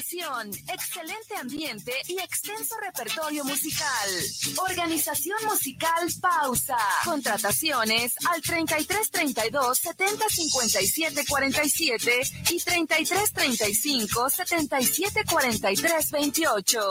iluminación, excelente ambiente y extenso repertorio musical. Organización musical Pausa. Contrataciones al 33 32 70 57 47 y 33 35 77 43 28.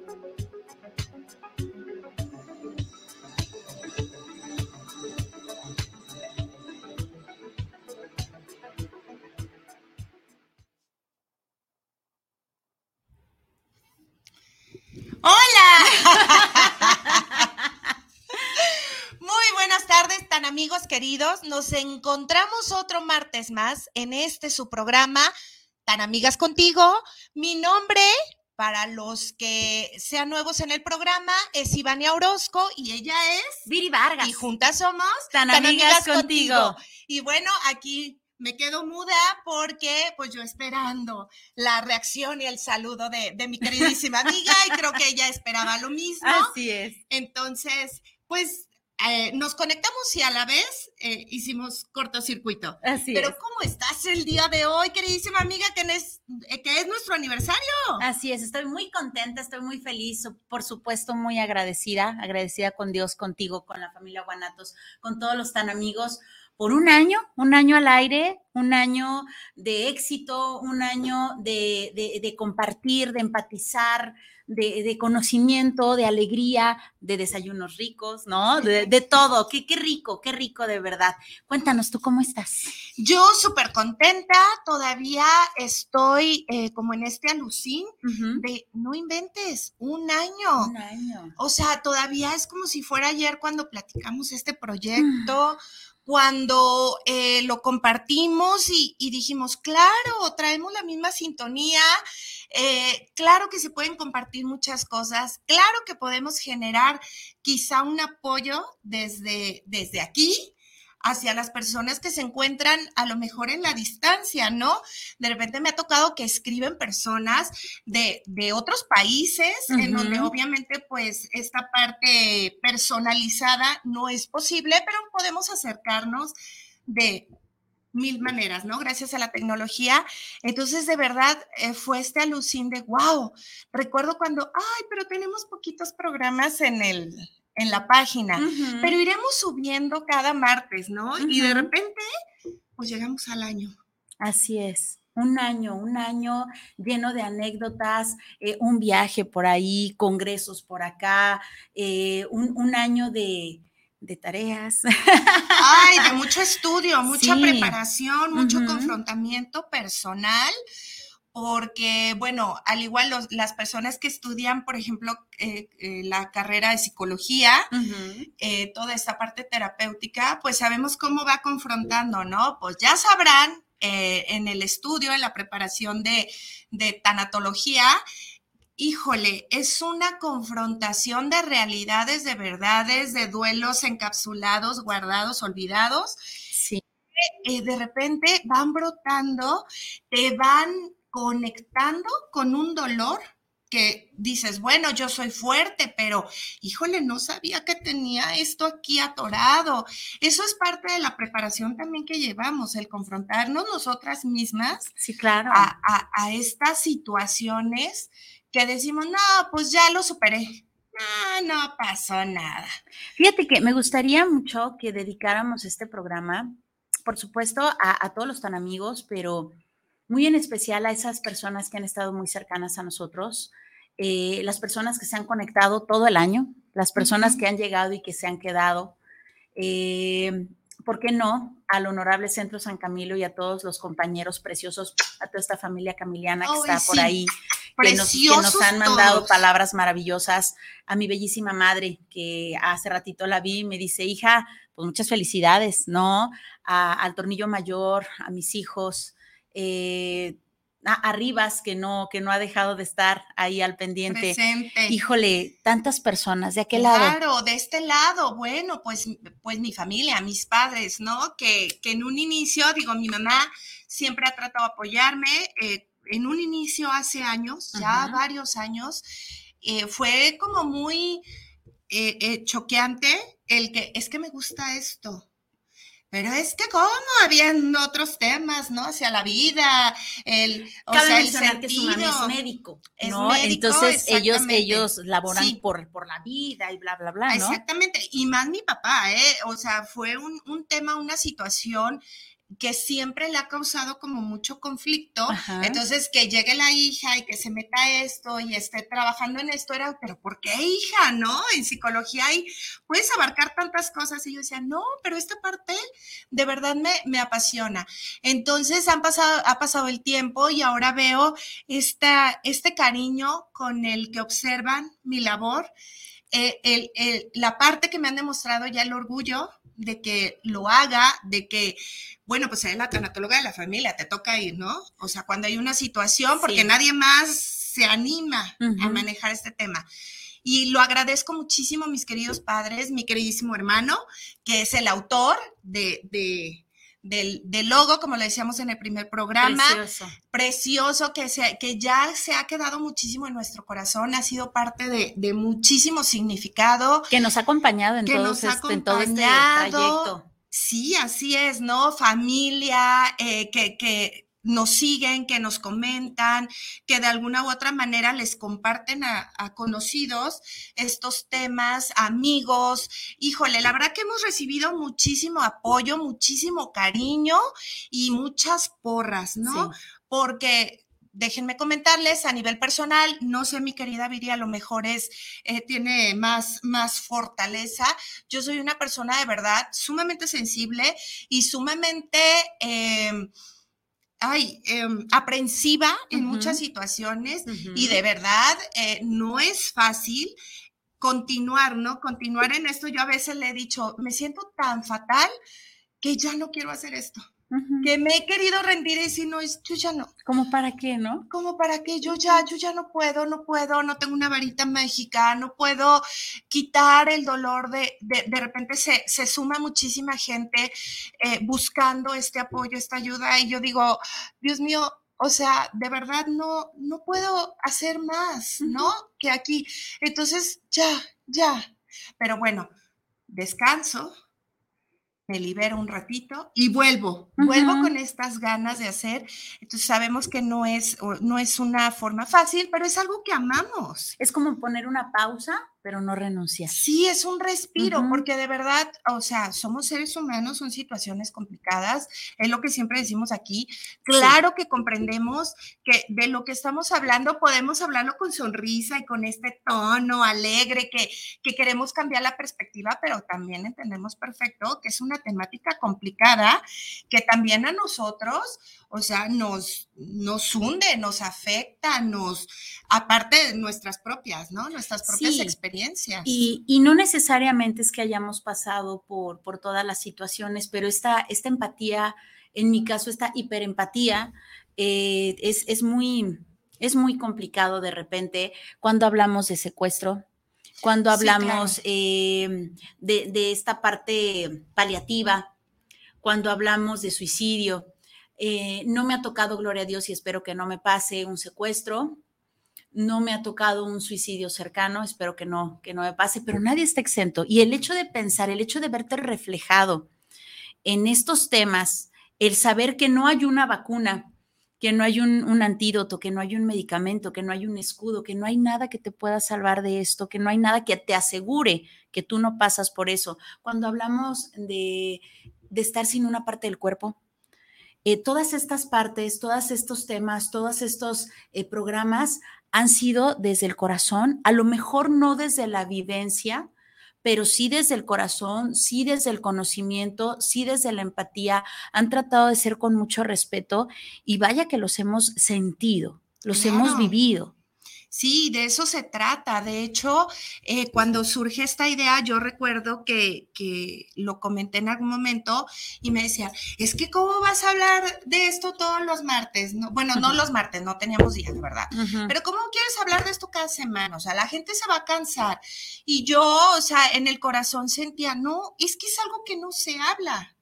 ¡Hola! Muy buenas tardes, tan amigos queridos. Nos encontramos otro martes más en este su programa, Tan Amigas Contigo. Mi nombre, para los que sean nuevos en el programa, es Ivania Orozco y ella es Viri Vargas. Y juntas somos Tan, amigas, contigo. Y bueno, aquí me quedo muda porque pues yo esperando la reacción y el saludo de, mi queridísima amiga y creo que ella esperaba lo mismo. Así es. Entonces, pues eh, nos conectamos y a la vez eh, hicimos cortocircuito. Así Pero ¿cómo estás el día de hoy, queridísima amiga, que es, eh, que es nuestro aniversario? Así es, estoy muy contenta, estoy muy feliz, por supuesto muy agradecida, agradecida con Dios, contigo, con la familia Guanatos, con todos los tan amigos por un año, un año al aire, un año de éxito, un año de, compartir, de empatizar, de, conocimiento, de alegría, de desayunos ricos, ¿no? De, todo. Qué, qué rico, qué rico de verdad. Cuéntanos, ¿tú cómo estás? Yo súper contenta, todavía estoy eh, como en este alucín de no inventes, un año. Un año. O sea, todavía es como si fuera ayer cuando platicamos este proyecto cuando eh, lo compartimos y, dijimos, claro, traemos la misma sintonía, eh, claro que se pueden compartir muchas cosas, claro que podemos generar quizá un apoyo desde, desde aquí, hacia las personas que se encuentran a lo mejor en la distancia, ¿no? De repente me ha tocado que escriben personas de, otros países, en donde obviamente pues esta parte personalizada no es posible, pero podemos acercarnos de mil maneras, ¿no? Gracias a la tecnología. Entonces, de verdad, eh, fue este alucín de, wow, recuerdo cuando, ay, pero tenemos poquitos programas en el, en la página, pero iremos subiendo cada martes, ¿no? Y de repente, pues llegamos al año. Así es. Un año, un año lleno de anécdotas, eh, un viaje por ahí, congresos por acá, eh, un, año de, tareas. Ay, de mucho estudio, mucha preparación, mucho confrontamiento personal porque, bueno, al igual las personas que estudian, por ejemplo, eh, eh, la carrera de psicología, eh, toda esta parte terapéutica, pues sabemos cómo va confrontando, ¿no? Pues ya sabrán en el estudio, en la preparación de, de tanatología, híjole, es una confrontación de realidades, de verdades, de duelos encapsulados, guardados, olvidados. Sí. de repente van brotando, te van conectando con un dolor que dices, bueno, yo soy fuerte, pero híjole, no sabía que tenía esto aquí atorado. Eso es parte de la preparación también que llevamos, el confrontarnos nosotras mismas sí, claro. a, estas situaciones que decimos, no, pues ya lo superé. No, no pasó nada. Fíjate que me gustaría mucho que dedicáramos este programa, por supuesto, a, a todos los tan amigos, pero muy en especial a esas personas que han estado muy cercanas a nosotros, eh, las personas que se han conectado todo el año, las personas que han llegado y que se han quedado. Eh, ¿Por qué no? Al Honorable Centro San Camilo y a todos los compañeros preciosos, a toda esta familia camiliana que está por ahí, que nos, que nos, han mandado palabras maravillosas. A mi bellísima madre, que hace ratito la vi, me dice, hija, pues muchas felicidades, ¿no? al tornillo mayor, a mis hijos. Eh, a, Rivas, que no, que no ha dejado de estar ahí al pendiente. Presente. Híjole, tantas personas de aquel lado. Claro, de este lado, bueno, pues, pues mi familia, mis padres, ¿no? Que, que en un inicio, digo, mi mamá siempre ha tratado de apoyarme. Eh, en un inicio hace años, ya varios años, eh, fue como muy eh, choqueante el que es que me gusta esto pero es que cómo habían otros temas, ¿no? Hacia la vida, el, o sea, el sentido. que su es médico, ¿no? Entonces ellos, ellos laboran por, por la vida y bla, bla, bla, ¿no? Exactamente, y más mi papá, ¿eh? O sea, fue un, un tema, una situación que siempre le ha causado como mucho conflicto. Entonces, que llegue la hija y que se meta esto y esté trabajando en esto, era, pero ¿por qué hija? ¿No? En psicología hay, puedes abarcar tantas cosas. Y yo decía, no, pero esta parte de verdad me, me apasiona. Entonces, han pasado, ha pasado el tiempo y ahora veo esta, este cariño con el que observan mi labor. Eh, el, el, la parte que me han demostrado ya el orgullo de que lo haga, de que, bueno, pues es la tanatóloga de la familia, te toca ir, ¿no? O sea, cuando hay una situación, porque nadie más se anima a manejar este tema. Y lo agradezco muchísimo, mis queridos padres, mi queridísimo hermano, que es el autor de, del, logo, como le decíamos en el primer programa. Precioso. Precioso, que, se, que ya se ha quedado muchísimo en nuestro corazón, ha sido parte de, muchísimo significado. Que nos ha acompañado en, todo, este, en todo este trayecto. Sí, así es, ¿no? Familia, eh, que, que nos siguen, que nos comentan, que de alguna u otra manera les comparten a, conocidos estos temas, amigos. Híjole, la verdad que hemos recibido muchísimo apoyo, muchísimo cariño y muchas porras, ¿no? Porque déjenme comentarles a nivel personal, no sé, mi querida Viri, a lo mejor es, eh, tiene más, más fortaleza. Yo soy una persona de verdad sumamente sensible y sumamente... Eh, ay, em, aprensiva en muchas situaciones y de verdad eh, no es fácil continuar, ¿no? Continuar en esto. Yo a veces le he dicho, me siento tan fatal que ya no quiero hacer esto que me he querido rendir y decir, no, yo ya no. ¿Cómo para qué, no? Como para qué, yo ya, yo ya no puedo, no puedo, no tengo una varita mágica, no puedo quitar el dolor de, de, de repente se, se, suma muchísima gente eh, buscando este apoyo, esta ayuda, y yo digo, Dios mío, o sea, de verdad no, no puedo hacer más, ¿no? Que aquí. Entonces, ya, ya. Pero bueno, descanso, me libero un ratito y vuelvo, vuelvo con estas ganas de hacer. Entonces sabemos que no es, no es una forma fácil, pero es algo que amamos. Es como poner una pausa pero no renuncia. Sí, es un respiro, porque de verdad, o sea, somos seres humanos, son situaciones complicadas, es lo que siempre decimos aquí. Claro que comprendemos que de lo que estamos hablando podemos hablarlo con sonrisa y con este tono alegre, que, que queremos cambiar la perspectiva, pero también entendemos perfecto que es una temática complicada, que también a nosotros, o sea, nos, nos hunde, nos afecta, nos, aparte de nuestras propias, ¿no? Nuestras propias experiencias. Y, y, no necesariamente es que hayamos pasado por, por todas las situaciones, pero esta, esta empatía, en mi caso, esta hiperempatía, eh, es, es, muy, es muy complicado de repente cuando hablamos de secuestro, cuando hablamos eh, de, de esta parte paliativa, cuando hablamos de suicidio eh, no me ha tocado, gloria a Dios, y espero que no me pase un secuestro. No me ha tocado un suicidio cercano, espero que no, que no me pase, pero nadie está exento. Y el hecho de pensar, el hecho de verte reflejado en estos temas, el saber que no hay una vacuna, que no hay un, antídoto, que no hay un medicamento, que no hay un escudo, que no hay nada que te pueda salvar de esto, que no hay nada que te asegure que tú no pasas por eso. Cuando hablamos de, de estar sin una parte del cuerpo, eh, todas estas partes, todos estos temas, todos estos eh, programas han sido desde el corazón, a lo mejor no desde la vivencia, pero sí desde el corazón, sí desde el conocimiento, sí desde la empatía, han tratado de ser con mucho respeto y vaya que los hemos sentido, los hemos vivido. Sí, de eso se trata. De hecho, eh, cuando surge esta idea, yo recuerdo que, lo comenté en algún momento y me decía, es que ¿cómo vas a hablar de esto todos los martes? No, bueno, no los martes, no teníamos días, ¿verdad? Pero ¿cómo quieres hablar de esto cada semana? O sea, la gente se va a cansar. Y yo, o sea, en el corazón sentía, no, es que es algo que no se habla.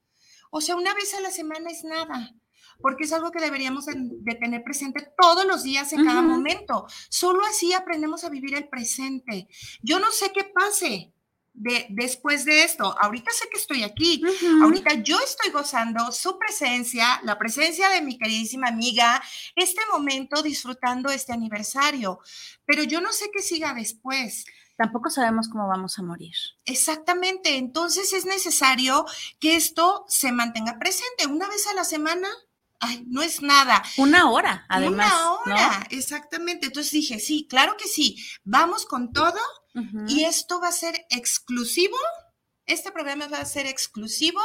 O sea, una vez a la semana es nada porque es algo que deberíamos de tener presente todos los días en cada momento. Solo así aprendemos a vivir el presente. Yo no sé qué pase. De, después de esto, ahorita sé que estoy aquí, ahorita yo estoy gozando su presencia, la presencia de mi queridísima amiga, este momento disfrutando este aniversario, pero yo no sé qué siga después tampoco sabemos cómo vamos a morir. Exactamente, entonces es necesario que esto se mantenga presente una vez a la semana, ay, no es nada. Una hora, además. Una hora, exactamente. Entonces dije, sí, claro que sí, vamos con todo y esto va a ser exclusivo. Este programa va a ser exclusivo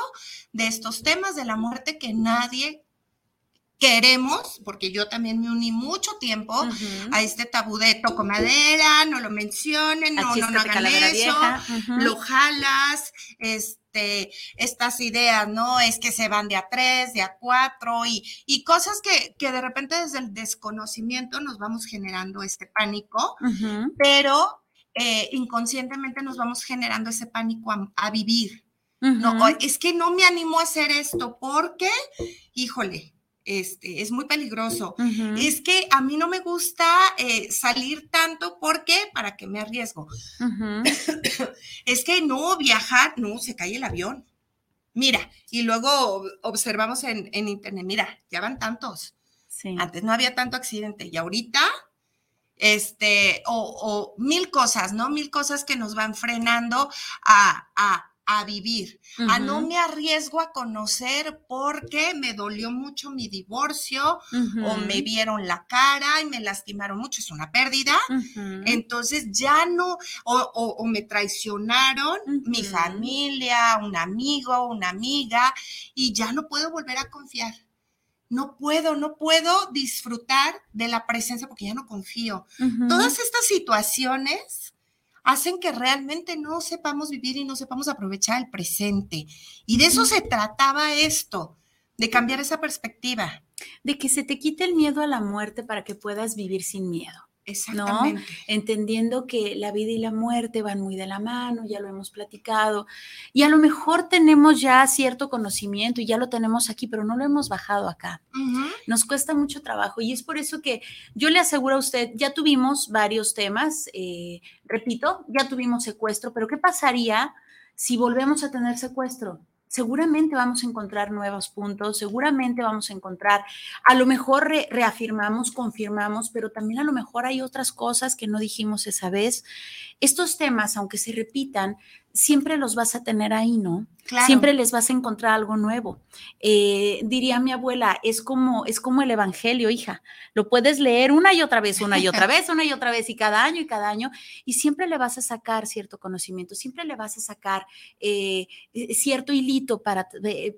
de estos temas de la muerte que nadie queremos, porque yo también me uní mucho tiempo a este tabú de toco madera, no lo mencionen, no, no, no hagan eso, lo jalas, este este, estas ideas, ¿no? Es que se van de a tres, de a cuatro y, y cosas que, que, de repente desde el desconocimiento nos vamos generando este pánico, pero eh, inconscientemente nos vamos generando ese pánico a, vivir. No, es que no me animo a hacer esto porque, híjole, este, es muy peligroso. Es que a mí no me gusta eh, salir tanto porque, ¿para qué me arriesgo? es que no, viajar, no, se cae el avión. Mira, y luego observamos en, internet, mira, ya van tantos. Antes no había tanto accidente y ahorita, este, o, mil cosas, ¿no? Mil cosas que nos van frenando a, a a vivir, a no me arriesgo a conocer porque me dolió mucho mi divorcio o me vieron la cara y me lastimaron mucho, es una pérdida. Entonces ya no, o, me traicionaron mi familia, un amigo, una amiga, y ya no puedo volver a confiar. No puedo, no puedo disfrutar de la presencia porque ya no confío. Todas estas situaciones hacen que realmente no sepamos vivir y no sepamos aprovechar el presente. Y de eso se trataba esto, de cambiar esa perspectiva. De que se te quite el miedo a la muerte para que puedas vivir sin miedo. Exactamente. ¿no? Entendiendo que la vida y la muerte van muy de la mano, ya lo hemos platicado, y a lo mejor tenemos ya cierto conocimiento y ya lo tenemos aquí, pero no lo hemos bajado acá. Nos cuesta mucho trabajo y es por eso que yo le aseguro a usted, ya tuvimos varios temas, eh, repito, ya tuvimos secuestro, pero ¿qué pasaría si volvemos a tener secuestro? Seguramente vamos a encontrar nuevos puntos, seguramente vamos a encontrar, a lo mejor reafirmamos, confirmamos, pero también a lo mejor hay otras cosas que no dijimos esa vez. Estos temas, aunque se repitan, siempre los vas a tener ahí, ¿no? Siempre les vas a encontrar algo nuevo. Eh, diría mi abuela, es como, es como el Evangelio, hija. Lo puedes leer una y otra vez, una y otra vez, una y otra vez, y cada año y cada año, y siempre le vas a sacar cierto conocimiento, siempre le vas a sacar eh, eh, cierto hilito para,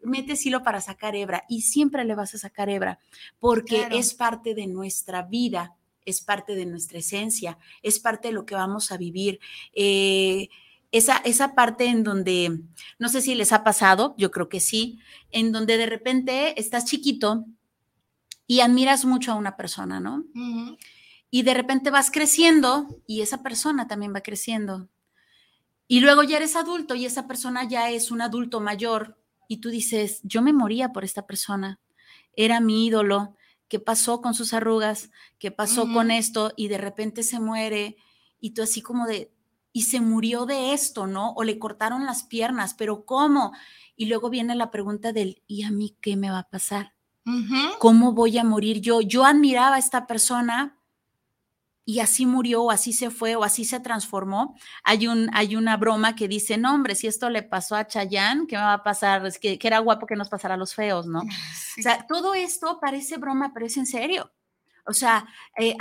metes hilo para sacar hebra, y siempre le vas a sacar hebra, porque es parte de nuestra vida, es parte de nuestra esencia, es parte de lo que vamos a vivir. Eh, esa, esa parte en donde, no sé si les ha pasado, yo creo que sí, en donde de repente estás chiquito y admiras mucho a una persona, ¿no? Y de repente vas creciendo y esa persona también va creciendo. Y luego ya eres adulto y esa persona ya es un adulto mayor y tú dices, yo me moría por esta persona, era mi ídolo, ¿qué pasó con sus arrugas? ¿Qué pasó con esto? Y de repente se muere y tú así como de, y se murió de esto, ¿no? O le cortaron las piernas, pero ¿cómo? Y luego viene la pregunta del, ¿y a mí qué me va a pasar? ¿Cómo voy a morir yo? Yo admiraba a esta persona y así murió o así se fue o así se transformó. Hay, un, hay una broma que dice, no hombre, si esto le pasó a Chayanne, ¿qué me va a pasar? Es que, era guapo que nos pasara a los feos, ¿no? O sea, todo esto parece broma, pero es en serio. O sea, eh,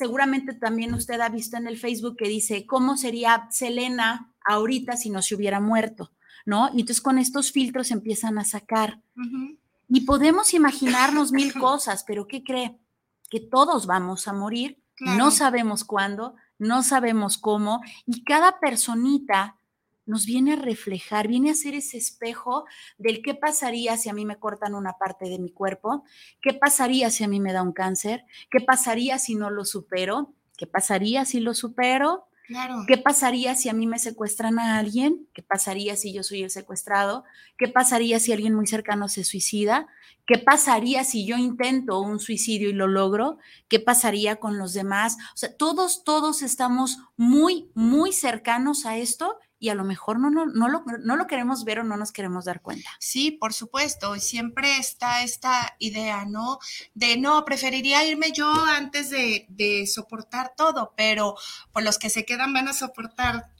seguramente también usted ha visto en el Facebook que dice, ¿cómo sería Selena ahorita si no se hubiera muerto? ¿No? Y entonces con estos filtros empiezan a sacar. Y podemos imaginarnos mil cosas, pero ¿qué cree? Que todos vamos a morir no sabemos cuándo, no sabemos cómo, y cada personita nos viene a reflejar, viene a ser ese espejo del qué pasaría si a mí me cortan una parte de mi cuerpo, qué pasaría si a mí me da un cáncer, qué pasaría si no lo supero, qué pasaría si lo supero, ¿Qué pasaría si a mí me secuestran a alguien? ¿Qué pasaría si yo soy el secuestrado? ¿Qué pasaría si alguien muy cercano se suicida? ¿Qué pasaría si yo intento un suicidio y lo logro? ¿Qué pasaría con los demás? O sea, todos, todos estamos muy, muy cercanos a esto y a lo mejor no, no, no, lo, no lo queremos ver o no nos queremos dar cuenta. Sí, por supuesto. Y siempre está esta idea, ¿no? De no, preferiría irme yo antes de, de soportar todo, pero por los que se quedan van a soportar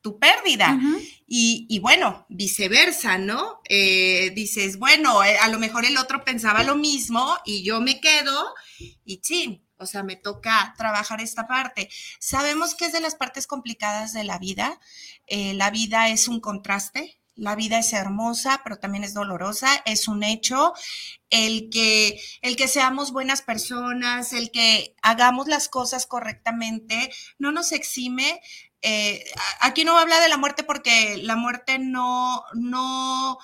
tu, pérdida. y, y, bueno, viceversa, ¿no? Eh, dices, bueno, eh, a lo mejor el otro pensaba lo mismo y yo me quedo y sí, o sea, me toca trabajar esta parte. Sabemos que es de las partes complicadas de la vida. Eh, la vida es un contraste, la vida es hermosa, pero también es dolorosa, es un hecho. El que, el que seamos buenas personas, el que hagamos las cosas correctamente, no nos exime. Eh, aquí no habla de la muerte porque la muerte no, no,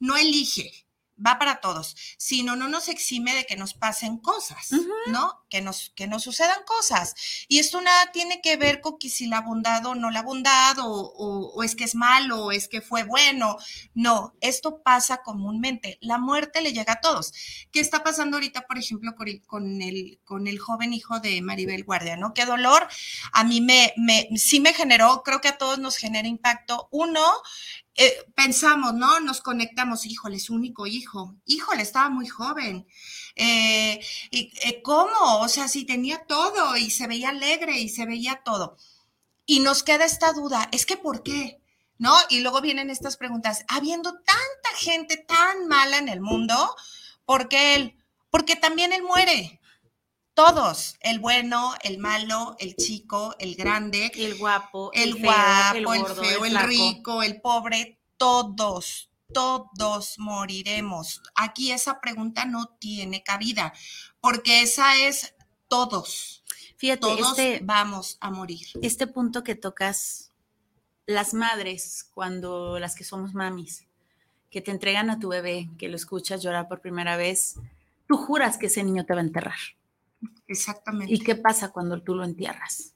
no elige va para todos, sino no nos exime de que nos pasen cosas, ¿no? Que nos, que nos sucedan cosas. Y esto nada tiene que ver con que si la bondad o no la bondad, o, es que es malo, o es que fue bueno. No, esto pasa comúnmente. La muerte le llega a todos. ¿Qué está pasando ahorita, por ejemplo, con el, con el joven hijo de Maribel Guardia, ¿no? Qué dolor. A mí me, me, sí me generó, creo que a todos nos genera impacto. Uno, eh, pensamos, ¿no? Nos conectamos, híjole, es único hijo, híjole, estaba muy joven. Eh, y, eh, ¿Cómo? O sea, si tenía todo y se veía alegre y se veía todo. Y nos queda esta duda, es que ¿por qué? ¿No? Y luego vienen estas preguntas, habiendo tanta gente tan mala en el mundo, ¿por qué él? Porque también él muere. Todos, el bueno, el malo, el chico, el grande, el guapo, el, guapo, el, feo, el, rico, el pobre, todos, todos moriremos. Aquí esa pregunta no tiene cabida, porque esa es todos. Fíjate, todos este vamos a morir. Este punto que tocas, las madres, cuando las que somos mamis, que te entregan a tu bebé, que lo escuchas llorar por primera vez, tú juras que ese niño te va a enterrar Exactamente. ¿Y qué pasa cuando tú lo entierras?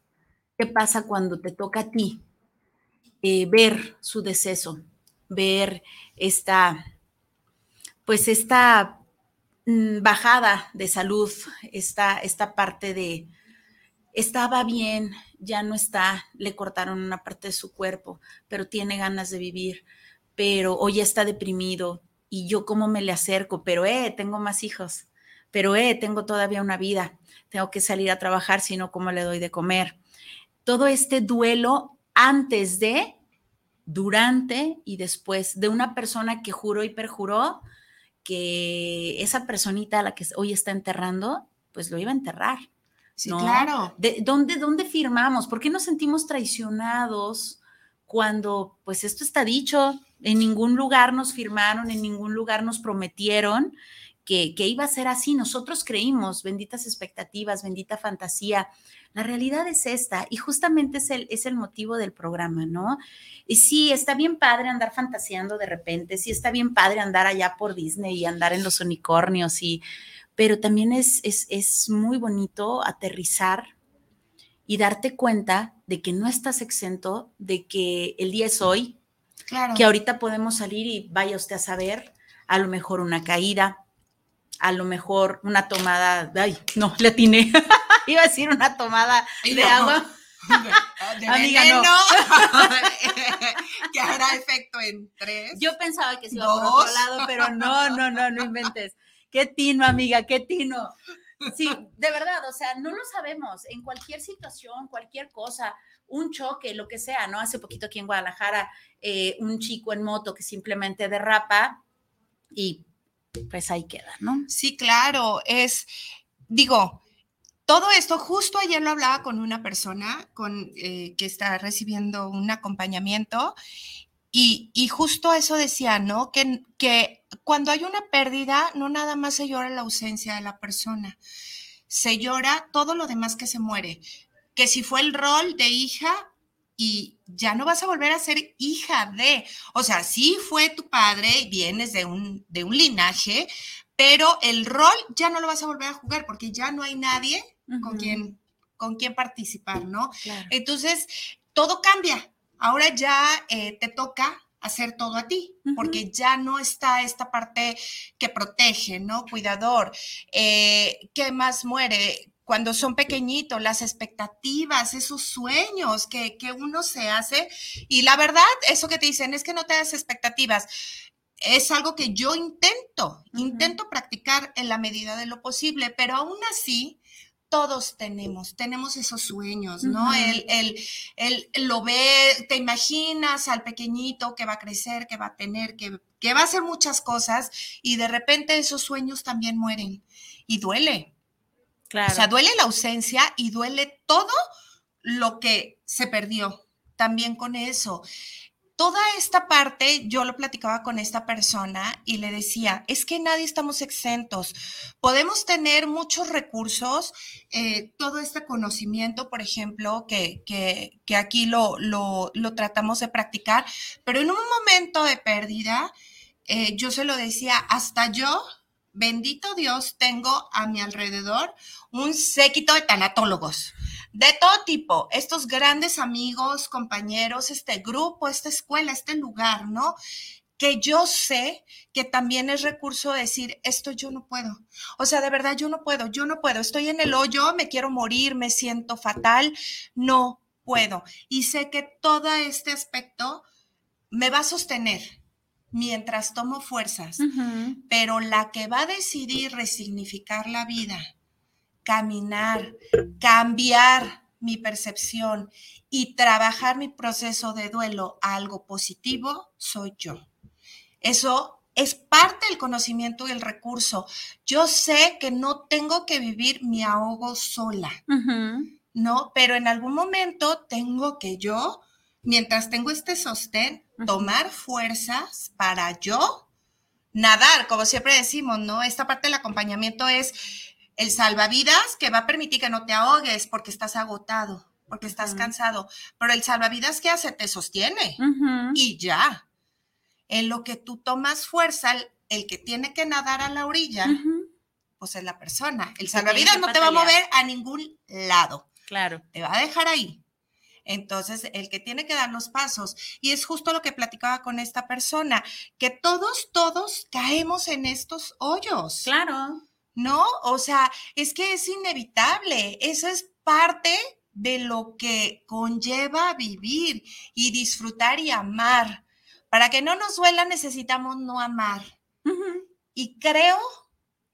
¿Qué pasa cuando te toca a ti eh, ver su deceso, ver esta, pues esta mm, bajada de salud, esta, esta parte de, estaba bien, ya no está, le cortaron una parte de su cuerpo, pero tiene ganas de vivir, pero hoy está deprimido y yo cómo me le acerco, pero eh, tengo más hijos, pero eh, tengo todavía una vida, tengo que salir a trabajar, sino cómo le doy de comer. Todo este duelo antes de, durante y después de una persona que juró y perjuró que esa personita a la que hoy está enterrando, pues lo iba a enterrar. Sí, claro. ¿De dónde, ¿Dónde firmamos? ¿Por qué nos sentimos traicionados cuando, pues esto está dicho, en ningún lugar nos firmaron, en ningún lugar nos prometieron que, iba a ser así. Nosotros creímos, benditas expectativas, bendita fantasía. La realidad es esta y justamente es el, es el motivo del programa, ¿no? Y sí, está bien padre andar fantaseando de repente, sí está bien padre andar allá por Disney y andar en los unicornios, y, pero también es, es, es muy bonito aterrizar y darte cuenta de que no estás exento, de que el día es hoy, claro. que ahorita podemos salir y vaya usted a saber, a lo mejor una caída, a lo mejor una tomada, ay, no, le atiné, iba a decir una tomada de agua. De Amiga, no. que hará efecto en tres. Yo pensaba que se iba por otro lado, pero no, no, no, no inventes. Qué tino, amiga, qué tino. Sí, de verdad, o sea, no lo sabemos. En cualquier situación, cualquier cosa, un choque, lo que sea, ¿no? Hace poquito aquí en Guadalajara, eh, un chico en moto que simplemente derrapa y pues ahí queda, ¿no? Sí, claro, es, digo, todo esto, justo ayer lo hablaba con una persona con, eh, que está recibiendo un acompañamiento y, y, justo eso decía, ¿no? Que, que cuando hay una pérdida, no nada más se llora la ausencia de la persona, se llora todo lo demás que se muere. Que si fue el rol de hija y ya no vas a volver a ser hija de, o sea, sí fue tu padre y vienes de un, de un linaje, pero el rol ya no lo vas a volver a jugar porque ya no hay nadie con, quien, con quien participar, ¿no? Entonces, todo cambia. Ahora ya eh, te toca hacer todo a ti, porque ya no está esta parte que protege, ¿no? Cuidador. Eh, ¿Qué más muere? Cuando son pequeñitos, las expectativas, esos sueños que, que uno se hace. Y la verdad, eso que te dicen es que no te das expectativas es algo que yo intento, intento practicar en la medida de lo posible, pero aún así todos tenemos, tenemos esos sueños, ¿no? el, el, lo ve, te imaginas al pequeñito que va a crecer, que va a tener, que, que va a hacer muchas cosas y de repente esos sueños también mueren y duele. Claro. O sea, duele la ausencia y duele todo lo que se perdió también con eso toda esta parte, yo lo platicaba con esta persona y le decía, es que nadie estamos exentos. Podemos tener muchos recursos, eh, todo este conocimiento, por ejemplo, que, que, aquí lo, lo, lo, tratamos de practicar, pero en un momento de pérdida, eh, yo se lo decía, hasta yo, bendito Dios, tengo a mi alrededor un séquito de tanatólogos de todo tipo, estos grandes amigos, compañeros, este grupo, esta escuela, este lugar, ¿no? que yo sé que también es recurso decir, esto yo no puedo. O sea, de verdad yo no puedo, yo no puedo, estoy en el hoyo, me quiero morir, me siento fatal, no puedo. Y sé que todo este aspecto me va a sostener mientras tomo fuerzas, pero la que va a decidir resignificar la vida caminar, cambiar mi percepción y trabajar mi proceso de duelo a algo positivo, soy yo. Eso es parte del conocimiento y el recurso. Yo sé que no tengo que vivir mi ahogo sola, ¿no? Pero en algún momento tengo que yo, mientras tengo este sostén, tomar fuerzas para yo nadar, como siempre decimos, ¿no? Esta parte del acompañamiento es el salvavidas que va a permitir que no te ahogues porque estás agotado, porque estás cansado, pero el salvavidas que hace te sostiene y ya. En lo que tú tomas fuerza, el, que tiene que nadar a la orilla, pues es la persona. El salvavidas no te va a mover a ningún lado. Claro. Te va a dejar ahí. Entonces, el que tiene que dar los pasos, y es justo lo que platicaba con esta persona, que todos, todos caemos en estos hoyos. Claro. ¿no? O sea, es que es inevitable, eso es parte de lo que conlleva vivir y disfrutar y amar. Para que no nos duela necesitamos no amar. Y creo,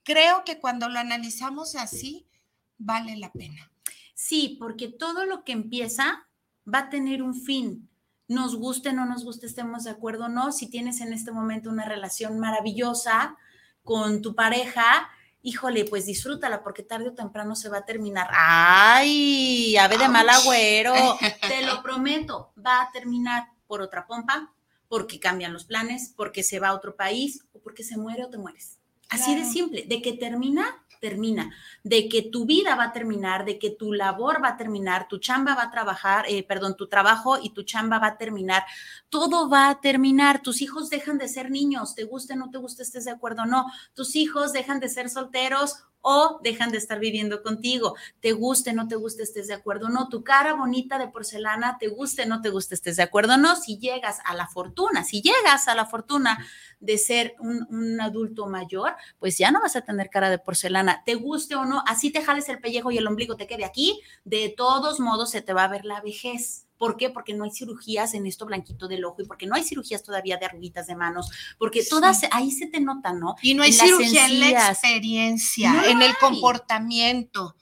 creo que cuando lo analizamos así, vale la pena. Sí, porque todo lo que empieza va a tener un fin. Nos guste, no nos guste, estemos de acuerdo o no. Si tienes en este momento una relación maravillosa con tu pareja, híjole, pues disfrútala porque tarde o temprano se va a terminar. Ay, ave de mal agüero, te lo prometo, va a terminar por otra pompa, porque cambian los planes, porque se va a otro país o porque se muere o te mueres. Así de simple, de que termina, termina, de que tu vida va a terminar, de que tu labor va a terminar, tu chamba va a trabajar, eh, perdón, tu trabajo y tu chamba va a terminar, todo va a terminar, tus hijos dejan de ser niños, te guste, no te guste, estés de acuerdo, no, tus hijos dejan de ser solteros o dejan de estar viviendo contigo. Te guste, no te guste, estés de acuerdo, no. Tu cara bonita de porcelana, te guste, no te guste, estés de acuerdo, no. Si llegas a la fortuna, si llegas a la fortuna de ser un, un, adulto mayor, pues ya no vas a tener cara de porcelana, te guste o no, así te jales el pellejo y el ombligo te quede aquí, de todos modos se te va a ver la vejez ¿Por qué? Porque no hay cirugías en esto blanquito del ojo y porque no hay cirugías todavía de arruguitas de manos, porque todas ahí se te nota, ¿no? Y no hay cirugía en la experiencia, en el comportamiento.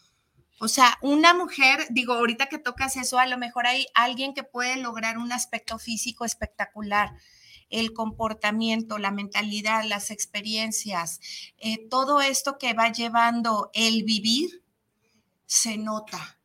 O sea, una mujer, digo, ahorita que tocas eso, a lo mejor hay alguien que puede lograr un aspecto físico espectacular, el comportamiento, la mentalidad, las experiencias, eh, todo esto que va llevando el vivir, se nota,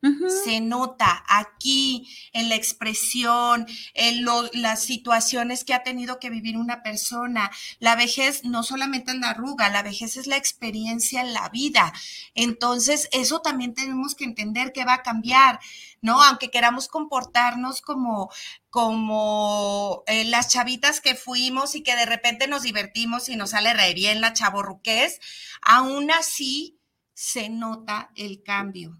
se nota aquí en la expresión, en las situaciones que ha tenido que vivir una persona. La vejez no solamente es la arruga, la vejez es la experiencia en la vida. Entonces, eso también tenemos que entender que va a cambiar, ¿no? Aunque queramos comportarnos como, como eh, las chavitas que fuimos y que de repente nos divertimos y nos sale re bien la chaborruqués, aún así se nota el cambio.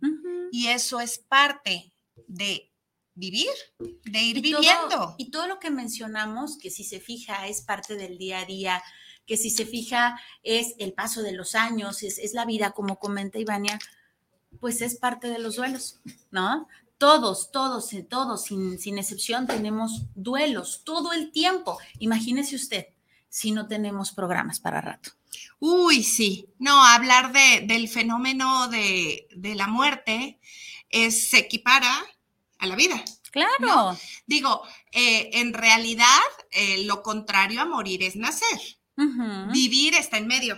Y eso es parte de vivir, de ir viviendo. y todo lo que mencionamos, que si se fija es parte del día a día, que si se fija es el paso de los años, es, la vida, como comenta Ivania, pues es parte de los duelos, ¿no? Todos, todos, todos, sin, sin excepción, tenemos duelos todo el tiempo. Imagínese usted si no tenemos programas para rato. Uy, sí. No, hablar de, del fenómeno de, la muerte es, se equipara a la vida. Claro. Digo, eh, en realidad, eh, lo contrario a morir es nacer. Vivir está en medio.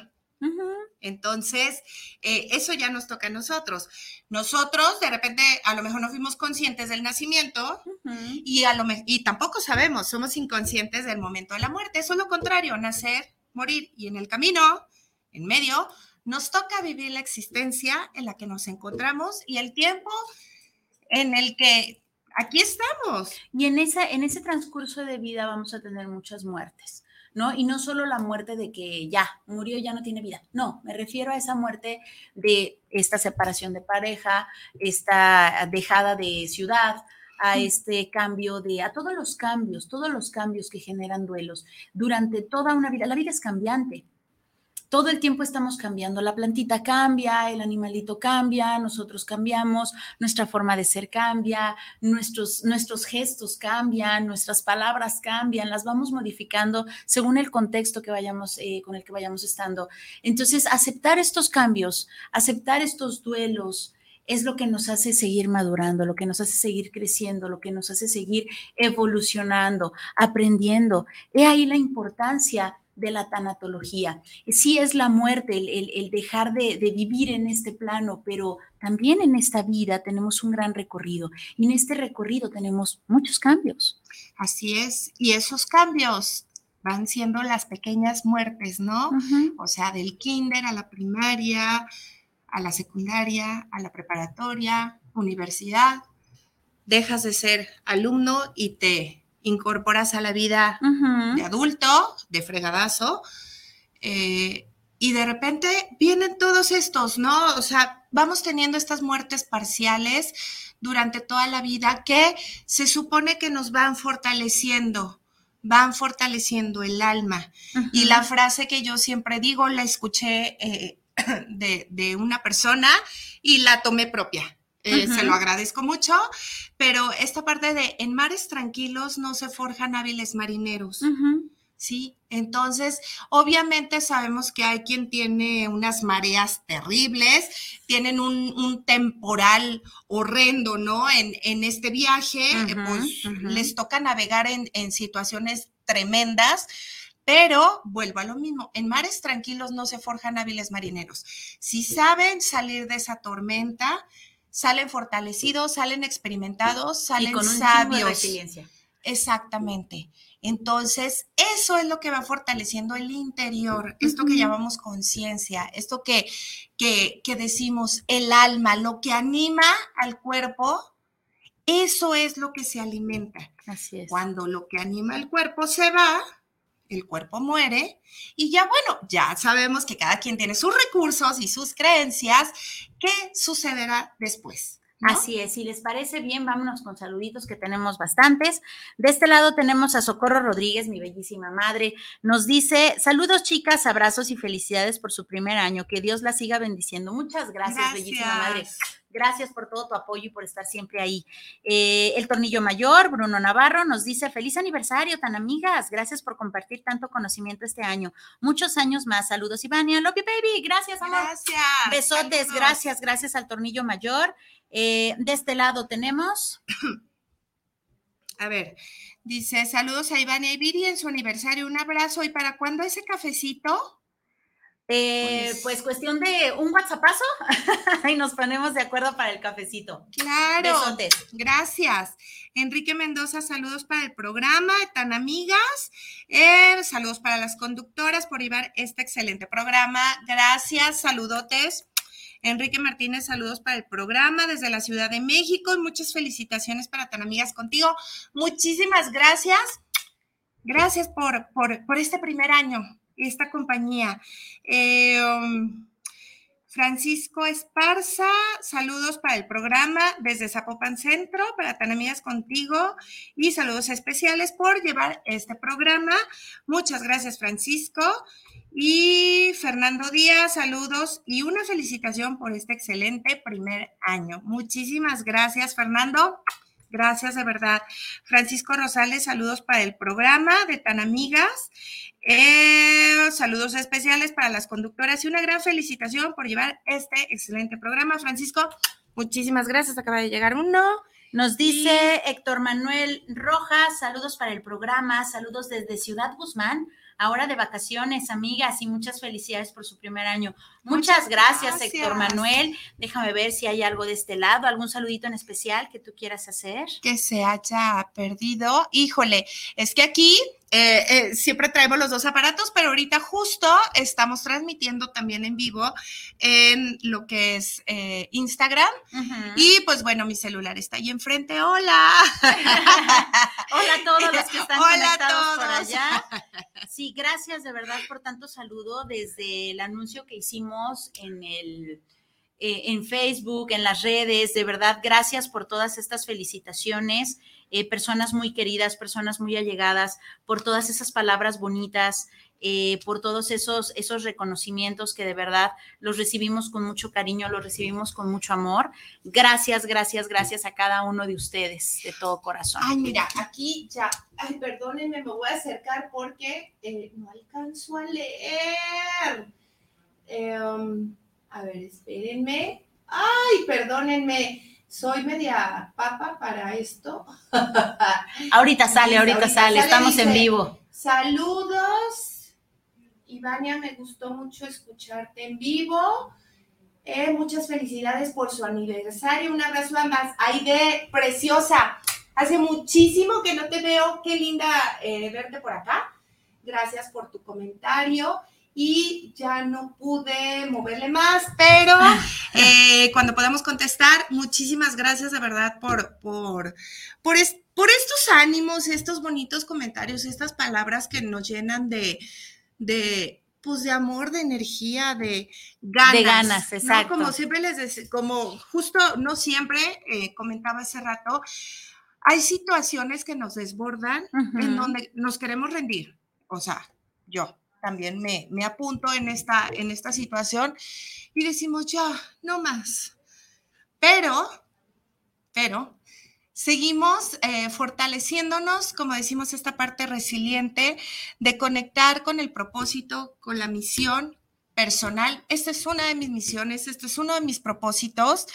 Entonces, eh, eso ya nos toca a nosotros. Nosotros, de repente, a lo mejor no fuimos conscientes del nacimiento y, a lo y tampoco sabemos, somos inconscientes del momento de la muerte. Eso es lo contrario, nacer, morir. Y en el camino, en medio, nos toca vivir la existencia en la que nos encontramos y el tiempo en el que aquí estamos. Y en, esa, en ese transcurso de vida vamos a tener muchas muertes. ¿no? Y no solo la muerte de que ya murió, ya no tiene vida. No, me refiero a esa muerte de esta separación de pareja, esta dejada de ciudad, a este cambio de, a todos los cambios, todos los cambios que generan duelos durante toda una vida. La vida es cambiante. Todo el tiempo estamos cambiando. La plantita cambia, el animalito cambia, nosotros cambiamos, nuestra forma de ser cambia, nuestros, nuestros gestos cambian, nuestras palabras cambian, las vamos modificando según el contexto que vayamos, eh, con el que vayamos estando. Entonces, aceptar estos cambios, aceptar estos duelos, es lo que nos hace seguir madurando, lo que nos hace seguir creciendo, lo que nos hace seguir evolucionando, aprendiendo. He ahí la importancia de la tanatología. Sí es la muerte, el, dejar de, vivir en este plano, pero también en esta vida tenemos un gran recorrido y en este recorrido tenemos muchos cambios. Así es, y esos cambios van siendo las pequeñas muertes, ¿no? O sea, del kinder a la primaria, a la secundaria, a la preparatoria, universidad, dejas de ser alumno y te incorporas a la vida de adulto, de fregadazo, eh, y de repente vienen todos estos, ¿no? O sea, vamos teniendo estas muertes parciales durante toda la vida que se supone que nos van fortaleciendo, van fortaleciendo el alma. Y la frase que yo siempre digo, la escuché eh, de, una persona y la tomé propia. Eh, se lo agradezco mucho, pero esta parte de en mares tranquilos no se forjan hábiles marineros. Sí, entonces obviamente sabemos que hay quien tiene unas mareas terribles, tienen un, temporal horrendo, ¿no? En, en este viaje, eh, pues les toca navegar en, en situaciones tremendas, pero vuelvo a lo mismo, en mares tranquilos no se forjan hábiles marineros. Si saben salir de esa tormenta, salen fortalecidos, salen experimentados, salen y con un sabios. De resiliencia. Exactamente. Entonces, eso es lo que va fortaleciendo el interior, esto que llamamos conciencia, esto que, que, que decimos el alma, lo que anima al cuerpo, eso es lo que se alimenta. Así es. Cuando lo que anima al cuerpo se va, el cuerpo muere y ya bueno, ya sabemos que cada quien tiene sus recursos y sus creencias. ¿Qué sucederá después? Así es, si les parece bien, vámonos con saluditos que tenemos bastantes. De este lado tenemos a Socorro Rodríguez, mi bellísima madre. Nos dice, saludos chicas, abrazos y felicidades por su primer año. Que Dios la siga bendiciendo. Muchas gracias, bellísima madre. Gracias por todo tu apoyo y por estar siempre ahí. Eh, el Tornillo Mayor, Bruno Navarro, nos dice, feliz aniversario, tan amigas. Gracias por compartir tanto conocimiento este año. Muchos años más. Saludos, Ivania. Love you, baby. Gracias, amor. Gracias. Besotes, gracias, gracias al Tornillo Mayor. Eh, de este lado tenemos... A ver, dice, saludos a Iván y Viri en su aniversario, un abrazo. ¿Y para cuándo ese cafecito? Eh, pues, pues, cuestión de un WhatsAppazo y nos ponemos de acuerdo para el cafecito. Claro. Gracias. Enrique Mendoza, saludos para el programa, tan amigas. Eh, saludos para las conductoras por llevar este excelente programa. Gracias, saludotes. Enrique Martínez, saludos para el programa desde la Ciudad de México y muchas felicitaciones para tan amigas contigo. Muchísimas gracias. Gracias por, por, por este primer año esta compañía. Eh, um, Francisco Esparza, saludos para el programa desde Zapopan Centro, para Tan Amigas Contigo, y saludos especiales por llevar este programa. Muchas gracias, Francisco. Y Fernando Díaz, saludos y una felicitación por este excelente primer año. Muchísimas gracias, Fernando. Gracias de verdad. Francisco Rosales, saludos para el programa de Tan Amigas. Eh, saludos especiales para las conductoras y una gran felicitación por llevar este excelente programa. Francisco, muchísimas gracias. Acaba de llegar uno. Nos dice Héctor Manuel Rojas, saludos para el programa, saludos desde Ciudad Guzmán ahora de vacaciones, amigas, y muchas felicidades por su primer año. Muchas, gracias, Héctor Manuel. Déjame ver si hay algo de este lado, algún saludito en especial que tú quieras hacer. Que se haya perdido. Híjole, es que aquí eh, eh, siempre traemos los dos aparatos, pero ahorita justo estamos transmitiendo también en vivo en lo que es eh, Instagram. Y pues bueno, mi celular está ahí enfrente. Hola. Hola a todos los que están conectados por allá. Sí, gracias de verdad por tanto saludo desde el anuncio que hicimos en el en Facebook, en las redes. De verdad, gracias por todas estas felicitaciones. Eh, personas muy queridas, personas muy allegadas, por todas esas palabras bonitas, eh, por todos esos, esos reconocimientos que de verdad los recibimos con mucho cariño, los recibimos con mucho amor. Gracias, gracias, gracias a cada uno de ustedes de todo corazón. Ay, mira, aquí ya, ay, perdónenme, me voy a acercar porque eh, no alcanzo a leer. Em, a ver, espérenme. Ay, perdónenme soy media papa para esto. ahorita sale, ahorita, sale, estamos en vivo. Saludos. Ivania, me gustó mucho escucharte en vivo. Eh, muchas felicidades por su aniversario. Un abrazo a ambas. Aide, preciosa. Hace muchísimo que no te veo. Qué linda eh, verte por acá. Gracias por tu comentario y ya no pude moverle más, pero eh, cuando podamos contestar, muchísimas gracias de verdad por, por, por, por estos ánimos, estos bonitos comentarios, estas palabras que nos llenan de, de pues de amor, de energía, de ganas. De ganas, exacto. Como siempre les decía, como justo, no siempre, eh, comentaba hace rato, hay situaciones que nos desbordan en donde nos queremos rendir. O sea, yo, también me, apunto en esta, en esta situación y decimos, ya, no más. Pero, pero, seguimos eh, fortaleciéndonos, como decimos, esta parte resiliente de conectar con el propósito, con la misión personal. Esta es una de mis misiones, este es uno de mis propósitos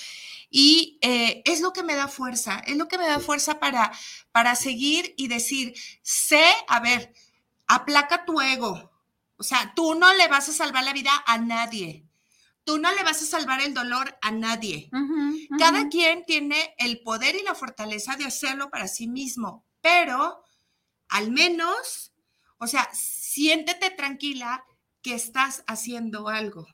y eh, es lo que me da fuerza, es lo que me da fuerza para, para seguir y decir, sé, a ver, aplaca tu ego, o sea, tú no le vas a salvar la vida a nadie. Tú no le vas a salvar el dolor a nadie. Cada quien tiene el poder y la fortaleza de hacerlo para sí mismo, pero al menos, o sea, siéntete tranquila que estás haciendo algo.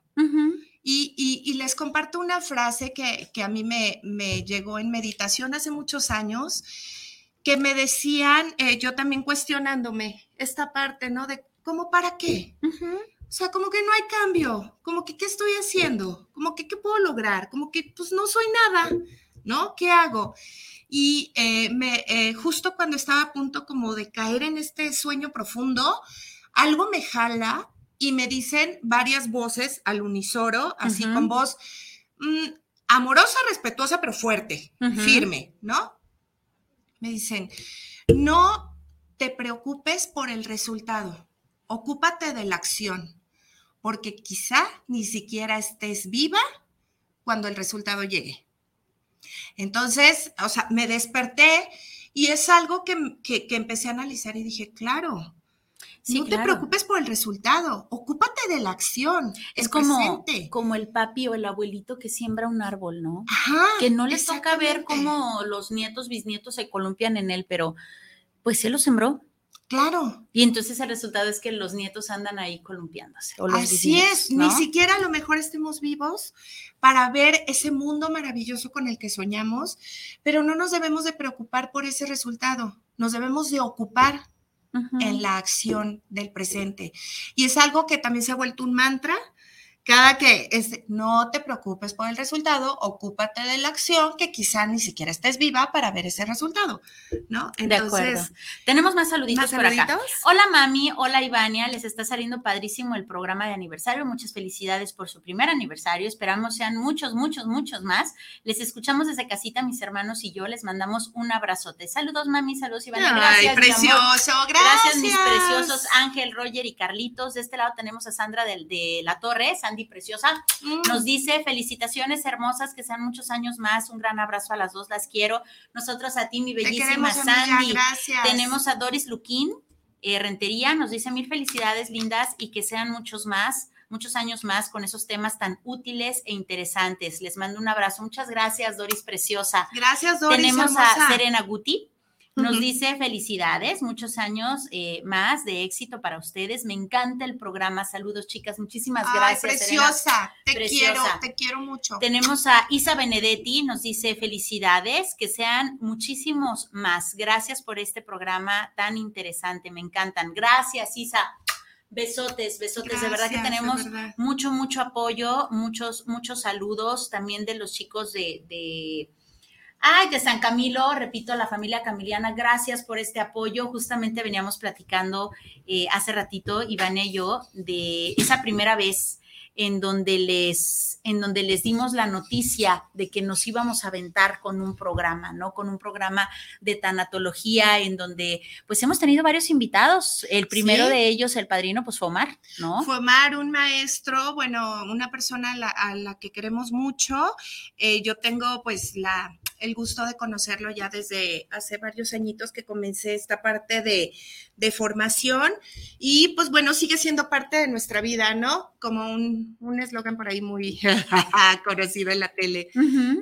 y, les comparto una frase que, a mí me, llegó en meditación hace muchos años, que me decían, eh, yo también cuestionándome esta parte, ¿no? De ¿Cómo para qué? O sea, como que no hay cambio, como que qué estoy haciendo, como que qué puedo lograr, como que pues no soy nada, ¿no? ¿Qué hago? Y eh, me, eh, justo cuando estaba a punto como de caer en este sueño profundo, algo me jala y me dicen varias voces al unisoro, así con voz, mm, amorosa, respetuosa, pero fuerte, firme, ¿no? Me dicen, no te preocupes por el resultado, ocúpate de la acción, porque quizá ni siquiera estés viva cuando el resultado llegue. Entonces, o sea, me desperté y es algo que, empecé a analizar y dije, claro, no te preocupes por el resultado, ocúpate de la acción. Es como, como el papi o el abuelito que siembra un árbol, ¿no? Ajá, que no les toca ver cómo los nietos, bisnietos se columpian en él, pero pues él lo sembró. Claro. Y entonces el resultado es que los nietos andan ahí columpiándose. Así es, ni siquiera a lo mejor estemos vivos para ver ese mundo maravilloso con el que soñamos, pero no nos debemos de preocupar por ese resultado, nos debemos de ocupar en la acción del presente. Y es algo que también se ha vuelto un mantra cada que es, no te preocupes por el resultado, ocúpate de la acción que quizá ni siquiera estés viva para ver ese resultado, ¿no? Entonces, de acuerdo. Tenemos más saluditos, por acá. Hola mami, hola Ivania, les está saliendo padrísimo el programa de aniversario. Muchas felicidades por su primer aniversario. Esperamos sean muchos, muchos, muchos más. Les escuchamos desde casita, mis hermanos y yo. Les mandamos un abrazote. Saludos mami, saludos Ivania. Gracias. Ay, precioso, gracias. Gracias mis preciosos Ángel, Roger y Carlitos. De este lado tenemos a Sandra de, de La Torre. Sandy Preciosa, mm. nos dice felicitaciones hermosas, que sean muchos años más, un gran abrazo a las dos, las quiero. Nosotros a ti, mi bellísima Sandy. gracias. Tenemos a Doris Luquín, eh, Rentería, nos dice mil felicidades lindas y que sean muchos más muchos años más con esos temas tan útiles e interesantes. Les mando un abrazo. Muchas gracias, Doris Preciosa. Gracias, Doris. Tenemos a Serena Guti. Nos dice felicidades, muchos años eh, más de éxito para ustedes. Me encanta el programa. Saludos, chicas. Muchísimas gracias. preciosa, te quiero, te quiero mucho. Tenemos a Isa Benedetti, nos dice felicidades, que sean muchísimos más. Gracias por este programa tan interesante. Me encantan. Gracias, Isa. Besotes, besotes. de verdad que tenemos mucho, mucho apoyo, muchos, muchos saludos también de los chicos de Ay, de San Camilo, repito, la familia Camiliana, gracias por este apoyo. Justamente veníamos platicando eh, hace ratito, Iván y yo, de esa primera vez en donde les en donde les dimos la noticia de que nos íbamos a aventar con un programa, ¿no? Con un programa de tanatología en donde pues hemos tenido varios invitados. El primero de ellos, el padrino, pues fue Omar, ¿no? Fue Omar, un maestro, bueno, una persona a la, que queremos mucho. Eh, yo tengo pues la el gusto de conocerlo ya desde hace varios añitos que comencé esta parte de, formación y pues bueno, sigue siendo parte de nuestra vida, ¿no? Como un eslogan por ahí muy conocido en la tele,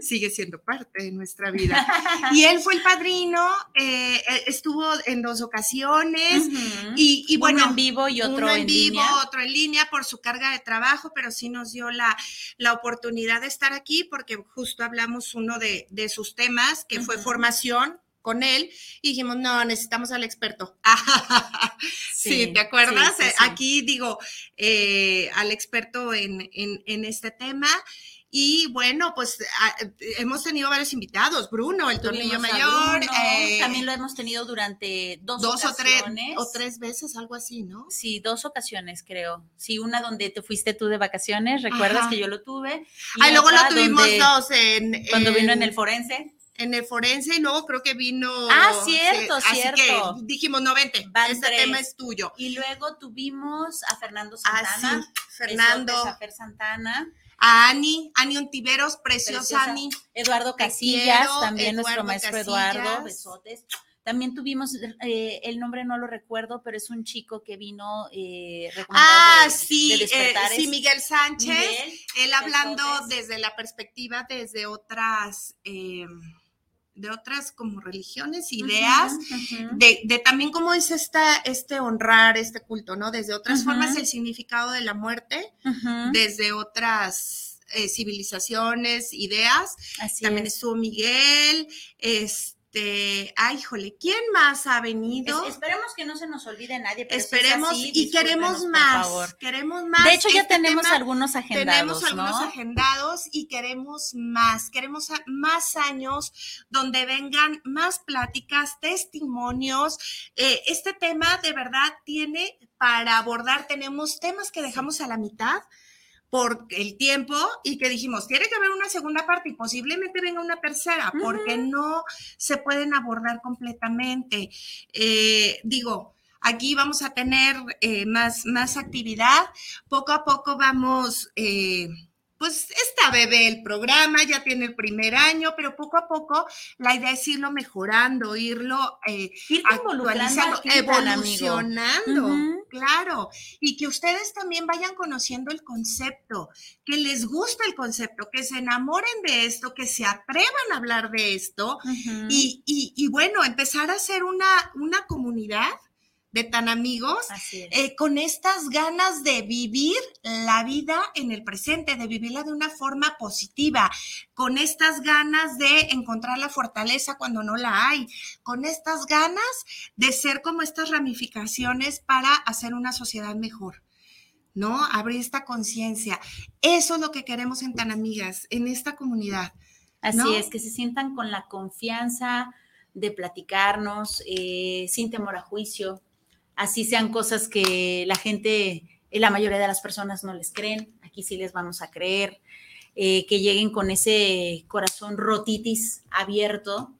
sigue siendo parte de nuestra vida. Y él fue el padrino, eh, eh, estuvo en dos ocasiones y, bueno. Uno en vivo y otro en, vivo, otro en línea por su carga de trabajo, pero sí nos dio la, la oportunidad de estar aquí porque justo hablamos uno de, de sus temas, que fue formación con él, y dijimos, no, necesitamos al experto. sí, ¿te acuerdas? Aquí digo, eh, al experto en, en, este tema. Y bueno, pues hemos tenido varios invitados, Bruno, el tornillo mayor. Eh, también lo hemos tenido durante dos, dos o tres, o tres veces, algo así, ¿no? Sí, dos ocasiones creo. Sí, una donde te fuiste tú de vacaciones, recuerdas que yo lo tuve. Ah, luego lo tuvimos dos en... Cuando vino en el forense en el forense y luego creo que vino. Ah, cierto, cierto. Así que dijimos, no, vente, este tema es tuyo. Y luego tuvimos a Fernando ah, Santana. Ah, Fernando. A Fer Santana. A Ani, Ani Ontiveros, preciosa, Ani. Eduardo Casillas, también nuestro maestro Eduardo, besotes. También tuvimos, eh, el nombre no lo recuerdo, pero es un chico que vino eh, Ah, sí, eh, sí, Miguel Sánchez. él hablando desde la perspectiva, desde otras... Eh, de otras como religiones, ideas, De, también cómo es esta, este honrar, este culto, ¿no? Desde otras formas el significado de la muerte, desde otras eh, civilizaciones, ideas. también estuvo Miguel, este este, ay, híjole, ¿quién más ha venido? esperemos que no se nos olvide nadie. Esperemos y queremos más. Queremos más. De hecho, ya este tenemos algunos agendados. Tenemos algunos agendados y queremos más. Queremos más años donde vengan más pláticas, testimonios. Eh, este tema de verdad tiene para abordar, tenemos temas que dejamos a la mitad por el tiempo y que dijimos, tiene que haber una segunda parte y posiblemente venga una tercera, porque no se pueden abordar completamente. Eh, digo, aquí vamos a tener eh, más, más actividad, poco a poco vamos... Eh, pues está bebé el programa, ya tiene el primer año, pero poco a poco la idea es irlo mejorando, irlo eh, actualizando, evolucionando, claro, y que ustedes también vayan conociendo el concepto, que les guste el concepto, que se enamoren de esto, que se atrevan a hablar de esto y, y, y, bueno, empezar a hacer una, una comunidad de tan amigos, eh, con estas ganas de vivir la vida en el presente, de vivirla de una forma positiva, con estas ganas de encontrar la fortaleza cuando no la hay, con estas ganas de ser como estas ramificaciones para hacer una sociedad mejor. ¿No? Abrir esta conciencia. Eso es lo que queremos en Tan Amigas, en esta comunidad. Así es, que se sientan con la confianza de platicarnos eh, sin temor a juicio, así sean cosas que la gente, eh, la mayoría de las personas no les creen, aquí sí les vamos a creer, eh, que lleguen con ese corazón rotitis abierto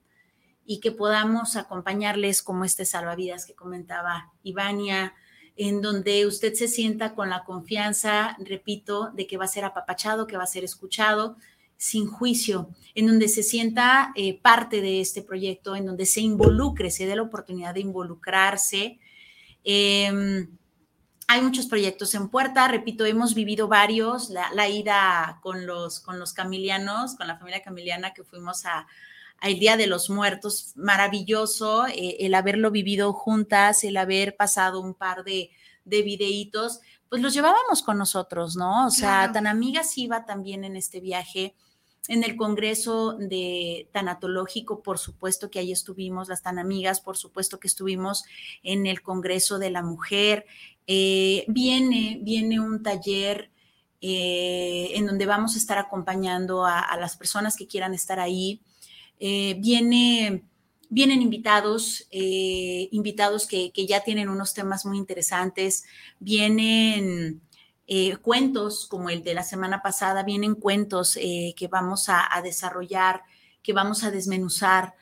y que podamos acompañarles como este salvavidas que comentaba Ivania, en donde usted se sienta con la confianza, repito, de que va a ser apapachado, que va a ser escuchado, sin juicio, en donde se sienta eh, parte de este proyecto, en donde se involucre, se dé la oportunidad de involucrarse, Em, hay muchos proyectos en puerta, repito, hemos vivido varios, la, ida con los, con los camilianos, con la familia camiliana que fuimos a, el Día de los Muertos, maravilloso, eh, el haberlo vivido juntas, el haber pasado un par de, de videitos, pues los llevábamos con nosotros, ¿no? O sea, tan amigas iba también en este viaje en el Congreso de Tanatológico, por supuesto que ahí estuvimos, las tan amigas, por supuesto que estuvimos en el Congreso de la Mujer. Eh, viene, viene un taller eh, en donde vamos a estar acompañando a, las personas que quieran estar ahí. Eh, viene, vienen invitados, invitados que, que ya tienen unos temas muy interesantes. Vienen eh, cuentos como el de la semana pasada, vienen cuentos eh, que vamos a, desarrollar, que vamos a desmenuzar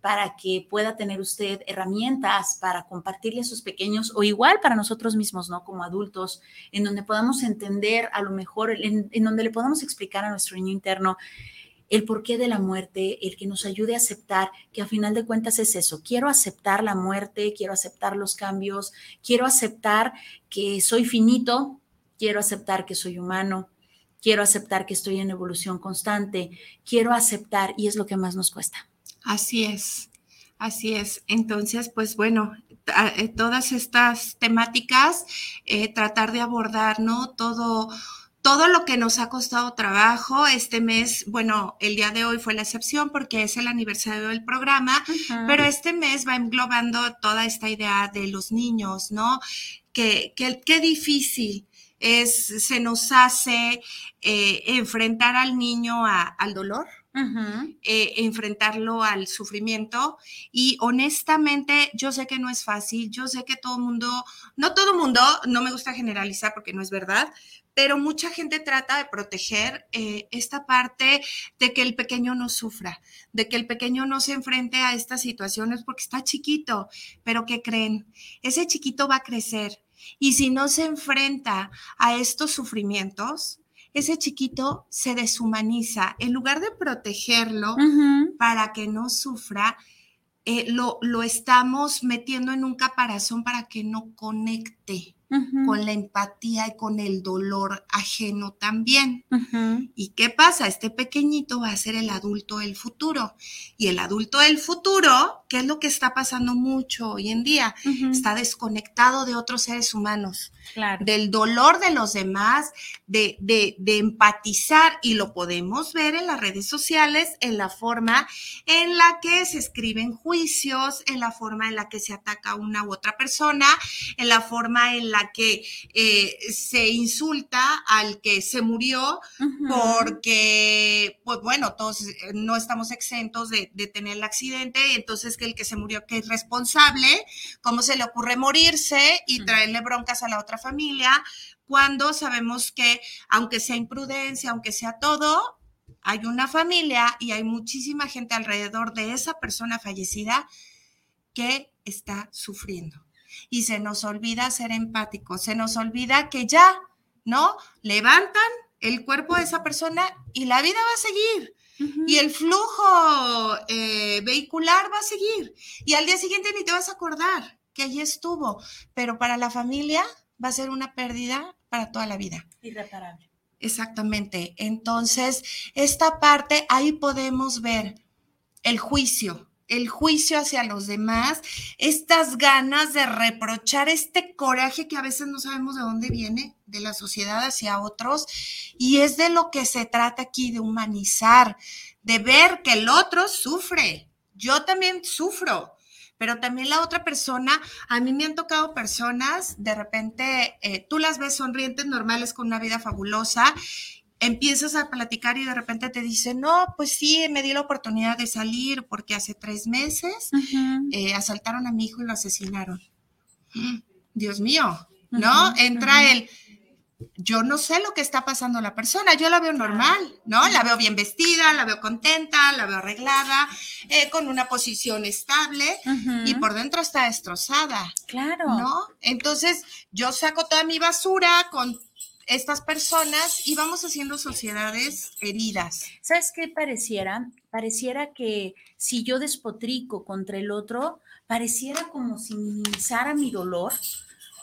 para que pueda tener usted herramientas para compartirle a sus pequeños o igual para nosotros mismos, ¿no? Como adultos, en donde podamos entender a lo mejor, en, en donde le podamos explicar a nuestro niño interno el porqué de la muerte, el que nos ayude a aceptar que a final de cuentas es eso, quiero aceptar la muerte, quiero aceptar los cambios, quiero aceptar que soy finito, quiero aceptar que soy humano, quiero aceptar que estoy en evolución constante, quiero aceptar y es lo que más nos cuesta. Así es, así es. Entonces, pues bueno, eh, todas estas temáticas, eh, tratar de abordar, ¿no? Todo todo lo que nos ha costado trabajo este mes, bueno, el día de hoy fue la excepción porque es el aniversario del programa, pero este mes va englobando toda esta idea de los niños, ¿no? Que, qué difícil es, se nos hace eh, enfrentar al niño al dolor, eh, enfrentarlo al sufrimiento. Y honestamente yo sé que no es fácil, yo sé que todo el mundo, no todo mundo, no me gusta generalizar porque no es verdad, pero mucha gente trata de proteger eh, esta parte de que el pequeño no sufra, de que el pequeño no se enfrente a estas situaciones porque está chiquito, pero ¿qué creen? Ese chiquito va a crecer y si no se enfrenta a estos sufrimientos, ese chiquito se deshumaniza. En lugar de protegerlo para que no sufra, eh, lo, lo estamos metiendo en un caparazón para que no conecte con la empatía y con el dolor ajeno también. ¿Y qué pasa? Este pequeñito va a ser el adulto del futuro. Y el adulto del futuro, ¿qué es lo que está pasando mucho hoy en día? Está desconectado de otros seres humanos, del dolor de los demás, de, de, de empatizar. Y lo podemos ver en las redes sociales, en la forma en la que se escriben juicios, en la forma en la que se ataca a una u otra persona, en la forma en la que eh, se insulta al que se murió porque, pues bueno, todos eh, no estamos exentos de, tener el accidente, entonces que el que se murió, que es responsable, cómo se le ocurre morirse y traerle broncas a la otra familia, cuando sabemos que aunque sea imprudencia, aunque sea todo, hay una familia y hay muchísima gente alrededor de esa persona fallecida que está sufriendo. Y se nos olvida ser empáticos, se nos olvida que ya, ¿no? Levantan el cuerpo de esa persona y la vida va a seguir. Y el flujo eh, vehicular va a seguir. Y al día siguiente ni te vas a acordar que allí estuvo. Pero para la familia va a ser una pérdida para toda la vida. Irreparable. Exactamente. Entonces, esta parte, ahí podemos ver el juicio, el juicio hacia los demás, estas ganas de reprochar, este coraje que a veces no sabemos de dónde viene, de la sociedad hacia otros, y es de lo que se trata aquí, de humanizar, de ver que el otro sufre. Yo también sufro, pero también la otra persona, a mí me han tocado personas, de repente eh, tú las ves sonrientes, normales, con una vida fabulosa, empiezas a platicar y de repente te dicen, no, pues sí, me di la oportunidad de salir porque hace tres meses eh, asaltaron a mi hijo y lo asesinaron. Mm, Dios mío, ¿no? Entra el, yo no sé lo que está pasando la persona, yo la veo normal, ¿no? La veo bien vestida, la veo contenta, la veo arreglada, eh, con una posición estable y por dentro está destrozada. Claro. ¿No? Entonces, yo saco toda mi basura con estas personas y vamos haciendo sociedades heridas. ¿Sabes qué pareciera? Pareciera que si yo despotrico contra el otro, pareciera como si minimizara mi dolor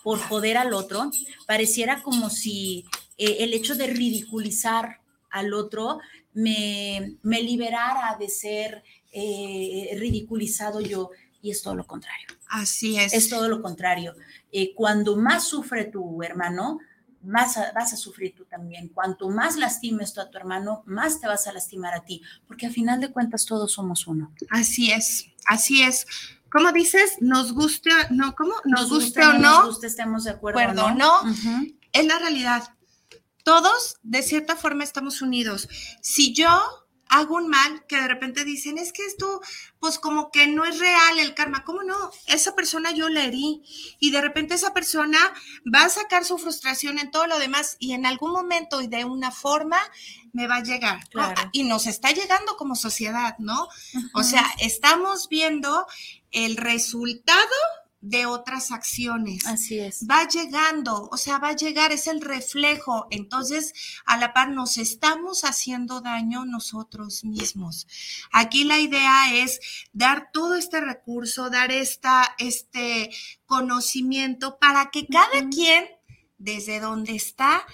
por joder al otro, pareciera como si eh, el hecho de ridiculizar al otro me, me liberara de ser eh, ridiculizado yo. Y es todo lo contrario. Así es. Es todo lo contrario. Eh, cuando más sufre tu hermano, más vas a sufrir tú también. Cuanto más lastimes tú a tu hermano, más te vas a lastimar a ti, porque a final de cuentas todos somos uno. Así es, así es. ¿Cómo dices? Nos guste, no, ¿cómo? Nos, guste, o no. Nos guste, estemos de acuerdo. no. Es la realidad. Todos, de cierta forma, estamos unidos. Si yo hago un mal que de repente dicen, es que esto, pues como que no es real el karma. ¿Cómo no? Esa persona yo la herí y de repente esa persona va a sacar su frustración en todo lo demás y en algún momento y de una forma me va a llegar. Y nos está llegando como sociedad, ¿no? O sea, estamos viendo el resultado de otras acciones. Así es. Va llegando, o sea, va a llegar, es el reflejo. Entonces, a la par nos estamos haciendo daño nosotros mismos. Aquí la idea es dar todo este recurso, dar esta, este conocimiento para que cada quien, desde donde está,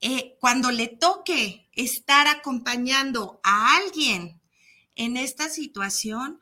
eh, cuando le toque estar acompañando a alguien en esta situación,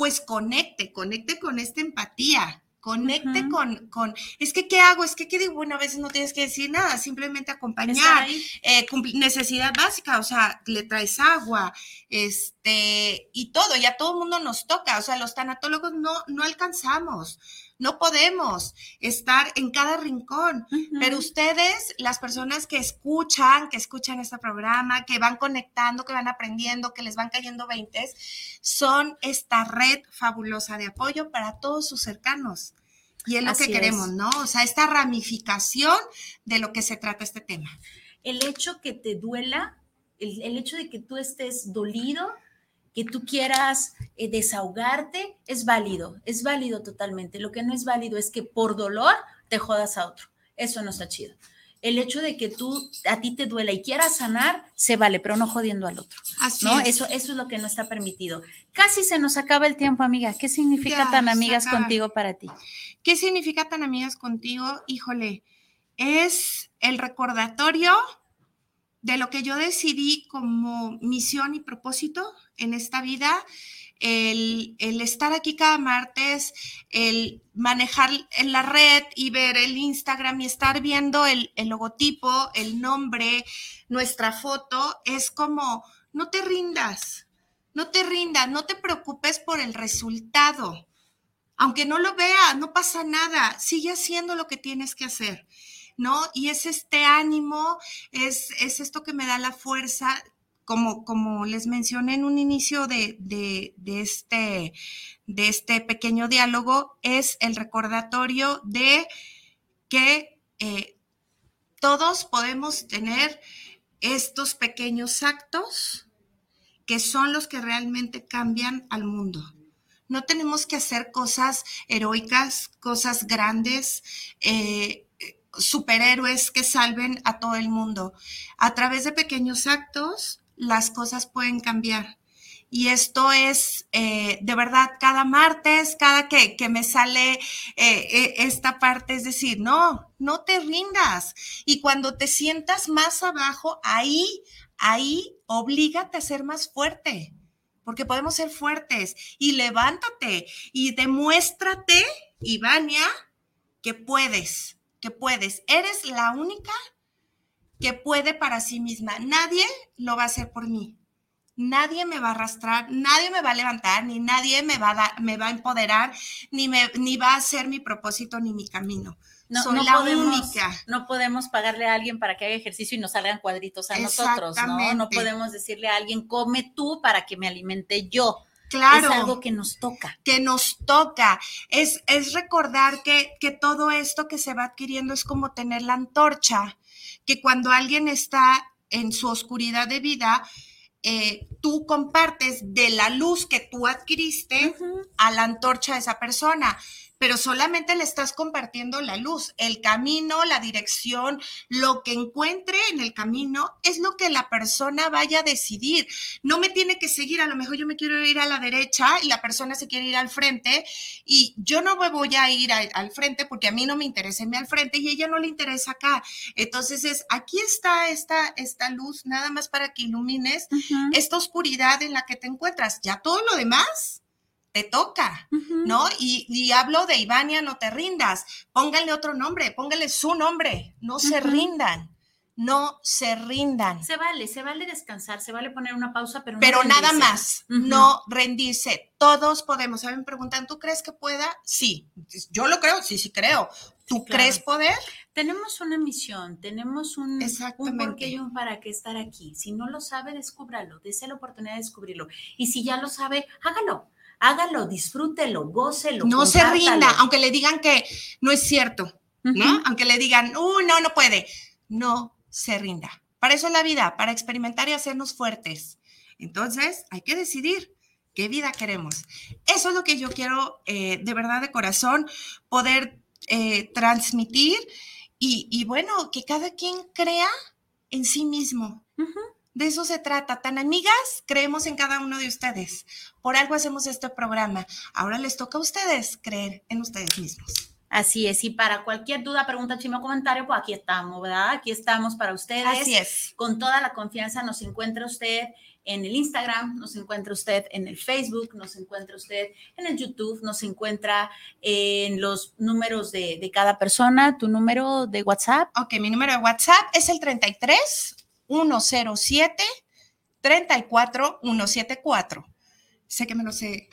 pues conecte, conecte con esta empatía, conecte con, con, es que, ¿qué hago? Es que, ¿qué digo? Bueno, a veces no tienes que decir nada, simplemente acompañar, eh, necesidad básica, o sea, le traes agua, este, y todo, ya todo el mundo nos toca, o sea, los tanatólogos no, no alcanzamos, no podemos estar en cada rincón, pero ustedes, las personas que escuchan, que escuchan este programa, que van conectando, que van aprendiendo, que les van cayendo veintes, son esta red fabulosa de apoyo para todos sus cercanos. Y es lo que queremos, ¿no? O sea, esta ramificación de lo que se trata este tema. El hecho que te duela, el, el hecho de que tú estés dolido, que tú quieras eh, desahogarte, es válido, es válido totalmente. Lo que no es válido es que por dolor te jodas a otro. Eso no está chido. El hecho de que tú a ti te duela y quieras sanar, se vale, pero no jodiendo al otro. Así ¿no? Eso, eso es lo que no está permitido. Casi se nos acaba el tiempo, amiga. ¿Qué significa tan amigas contigo para ti? ¿Qué significa tan amigas contigo? Híjole, es el recordatorio de lo que yo decidí como misión y propósito en esta vida, el, estar aquí cada martes, el manejar en la red y ver el Instagram y estar viendo el, el logotipo, el nombre, nuestra foto, es como, no te rindas, no te rindas, no te preocupes por el resultado. Aunque no lo veas, no pasa nada, sigue haciendo lo que tienes que hacer. ¿No? Y es este ánimo, es, es esto que me da la fuerza como, como les mencioné en un inicio de, este, de este pequeño diálogo, es el recordatorio de que eh, todos podemos tener estos pequeños actos que son los que realmente cambian al mundo. No tenemos que hacer cosas heroicas, cosas grandes, eh, superhéroes que salven a todo el mundo. A través de pequeños actos, las cosas pueden cambiar. Y esto es eh, de verdad cada martes, cada que, me sale eh, eh, esta parte, es decir, no, no te rindas. Y cuando te sientas más abajo, ahí, ahí, oblígate a ser más fuerte, porque podemos ser fuertes. Y levántate y demuéstrate, Ivania, que puedes, que puedes. Eres la única que puede para sí misma. Nadie lo va a hacer por mí. Nadie me va a arrastrar, nadie me va a levantar, ni nadie me va a, me va a empoderar, ni, me, ni va a hacer mi propósito ni mi camino. No, Soy la única. No podemos pagarle a alguien para que haga ejercicio y nos salgan cuadritos a nosotros, ¿no? No podemos decirle a alguien, come tú para que me alimente yo. Claro. Es algo que nos toca. Que nos toca. Es, es recordar que, que todo esto que se va adquiriendo es como tener la antorcha que cuando alguien está en su oscuridad de vida, eh, tú compartes de la luz que tú adquiriste a la antorcha de esa persona pero solamente le estás compartiendo la luz, el camino, la dirección, lo que encuentre en el camino es lo que la persona vaya a decidir. No me tiene que seguir, a lo mejor yo me quiero ir a la derecha y la persona se quiere ir al frente y yo no me voy a ir al frente porque a mí no me interesa irme al frente y a ella no le interesa acá. Entonces es, aquí está esta, esta luz, nada más para que ilumines esta oscuridad en la que te encuentras. Ya todo lo demás te toca, ¿no? Y, hablo de Ivania, no te rindas, pónganle otro nombre, pónganle su nombre, no se rindan, no se rindan. Se vale, se vale descansar, se vale poner una pausa, pero no Pero nada más, no rendirse, todos podemos. ¿Saben? Preguntan, ¿tú crees que pueda? Sí, yo lo creo, sí, sí creo. ¿Tú crees poder? Tenemos una misión, tenemos un, un por qué y un para qué estar aquí. Si no lo sabe, descúbralo, dése la oportunidad de descubrirlo. Y si ya lo sabe, hágalo hágalo, disfrútelo, gócelo. No se rinda, aunque le digan que no es cierto, ¿no? Aunque le digan, uh, no, no puede. No se rinda. Para eso es la vida, para experimentar y hacernos fuertes. Entonces, hay que decidir qué vida queremos. Eso es lo que yo quiero eh, de verdad de corazón, poder eh, transmitir y, bueno, que cada quien crea en sí mismo. De eso se trata. Tan amigas, creemos en cada uno de ustedes. Por algo hacemos este programa. Ahora les toca a ustedes creer en ustedes mismos. Así es, y para cualquier duda, pregunta, chisme o comentario, pues aquí estamos, ¿verdad? Aquí estamos para ustedes. Así es. Con toda la confianza nos encuentra usted en el Instagram, nos encuentra usted en el Facebook, nos encuentra usted en el YouTube, nos encuentra en los números de, de cada persona. ¿Tu número de WhatsApp? Ok, mi número de WhatsApp es el 33 107 34 174. Sé que me lo sé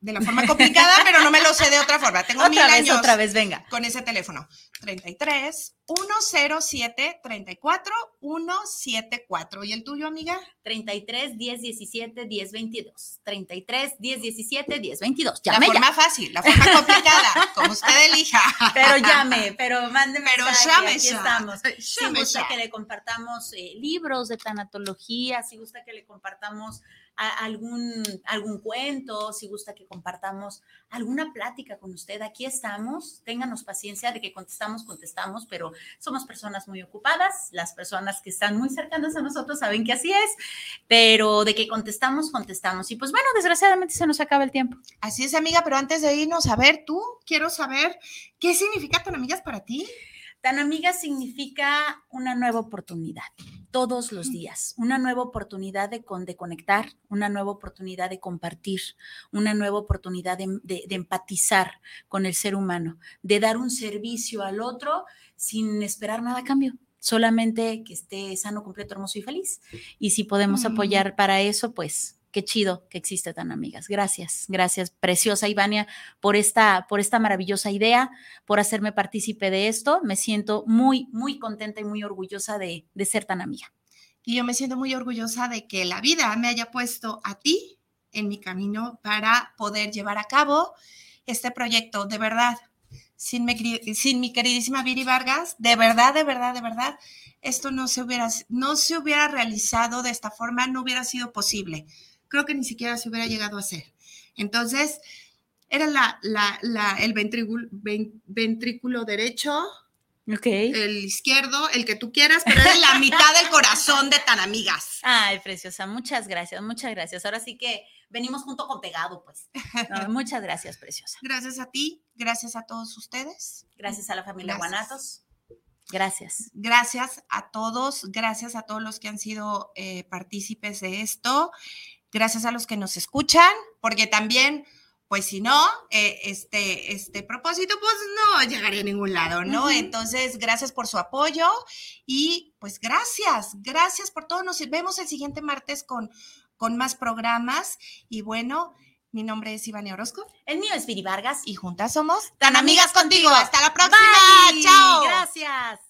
de la forma complicada, pero no me lo sé de otra forma. Tengo otra mil años otra vez, venga. Con ese teléfono. 33 107 34 174. ¿Y el tuyo, amiga? 33 10 17 10 22. 33 10 17 10 22. Llame la forma fácil, la forma complicada, como usted elija. Pero llame, pero mándeme pero llame aquí estamos. si gusta que le compartamos eh, libros de tanatología, si gusta que le compartamos algún, algún cuento, si gusta que compartamos alguna plática con usted, aquí estamos. Ténganos paciencia de que contestamos, contestamos, pero somos personas muy ocupadas. Las personas que están muy cercanas a nosotros saben que así es, pero de que contestamos, contestamos. Y pues bueno, desgraciadamente se nos acaba el tiempo. Así es, amiga, pero antes de irnos, a ver, tú, quiero saber qué significa Tan Amigas para ti. Tan Amiga significa una nueva oportunidad todos los días, una nueva oportunidad de, de, conectar, una nueva oportunidad de compartir, una nueva oportunidad de, empatizar con el ser humano, de dar un servicio al otro sin esperar nada a cambio solamente que esté sano, completo, hermoso y feliz. Y si podemos apoyar para eso, pues qué chido que existe tan amigas. Gracias, gracias, preciosa Ivania, por esta, por esta maravillosa idea, por hacerme partícipe de esto. Me siento muy, muy contenta y muy orgullosa de, de ser tan amiga. Y yo me siento muy orgullosa de que la vida me haya puesto a ti en mi camino para poder llevar a cabo este proyecto. De verdad, sin mi, sin mi queridísima Viri Vargas, de verdad, de verdad, de verdad, esto no se, hubiera, no se hubiera realizado de esta forma, no hubiera sido posible. Creo que ni siquiera se hubiera llegado a hacer. Entonces, era la, la, el ventrículo, ventrículo derecho, el izquierdo, el que tú quieras, pero era la mitad del corazón de tan amigas. Ay, preciosa, muchas gracias, muchas gracias. Ahora sí que venimos junto con pegado, pues. muchas gracias, preciosa. Gracias a ti, gracias a todos ustedes. Gracias a la familia Guanatos. Gracias. Gracias a todos, gracias a todos los que han sido eh, partícipes de esto, gracias a los que nos escuchan, porque también pues si no, eh, este, este propósito, pues no llegaría a ningún lado, ¿no? Entonces, gracias por su apoyo y pues gracias, gracias por todo. Nos vemos el siguiente martes con, con más programas y bueno. Mi nombre es Ivania Orozco. El mío es Viri Vargas. Y juntas somos tan amigas contigo. Hasta la próxima. Chao. Gracias.